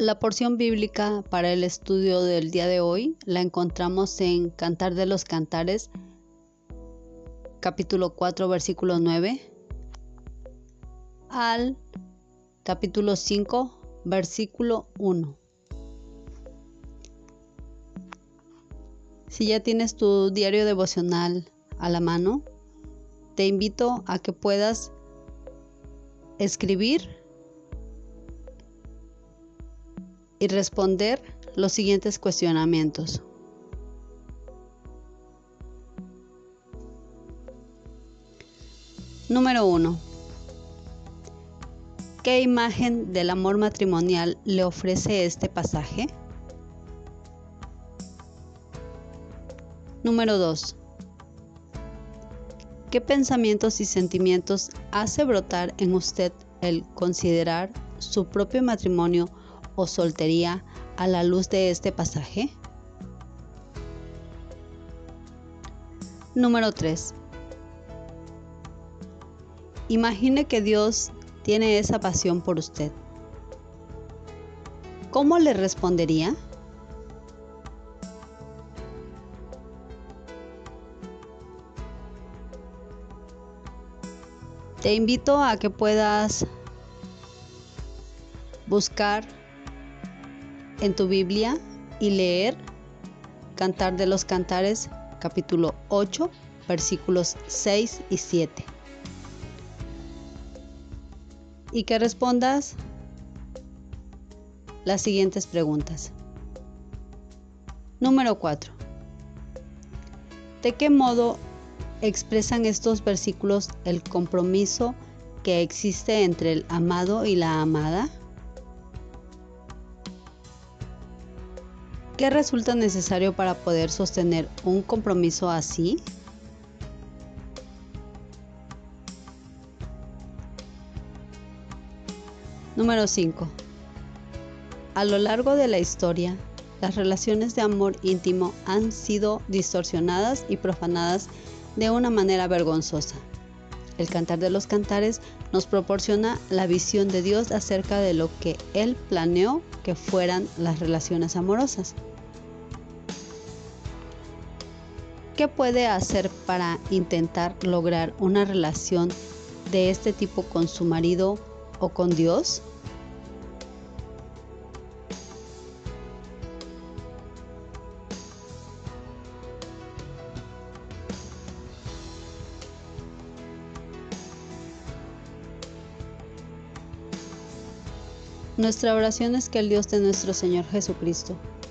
La porción bíblica para el estudio del día de hoy la encontramos en Cantar de los Cantares, capítulo 4, versículo 9, al capítulo 5, versículo 1. Si ya tienes tu diario devocional a la mano, te invito a que puedas escribir y responder los siguientes cuestionamientos. Número 1. ¿Qué imagen del amor matrimonial le ofrece este pasaje? Número 2. ¿Qué pensamientos y sentimientos hace brotar en usted el considerar su propio matrimonio o soltería a la luz de este pasaje? Número 3. Imagine que Dios tiene esa pasión por usted. ¿Cómo le respondería? Te invito a que puedas buscar en tu Biblia y leer Cantar de los Cantares capítulo 8 versículos 6 y 7. Y que respondas las siguientes preguntas. Número 4. ¿De qué modo expresan estos versículos el compromiso que existe entre el amado y la amada? ¿Qué resulta necesario para poder sostener un compromiso así? Número 5. A lo largo de la historia, las relaciones de amor íntimo han sido distorsionadas y profanadas de una manera vergonzosa. El Cantar de los Cantares nos proporciona la visión de Dios acerca de lo que Él planeó que fueran las relaciones amorosas. ¿Qué puede hacer para intentar lograr una relación de este tipo con su marido o con Dios? Nuestra oración es que el Dios de nuestro Señor Jesucristo,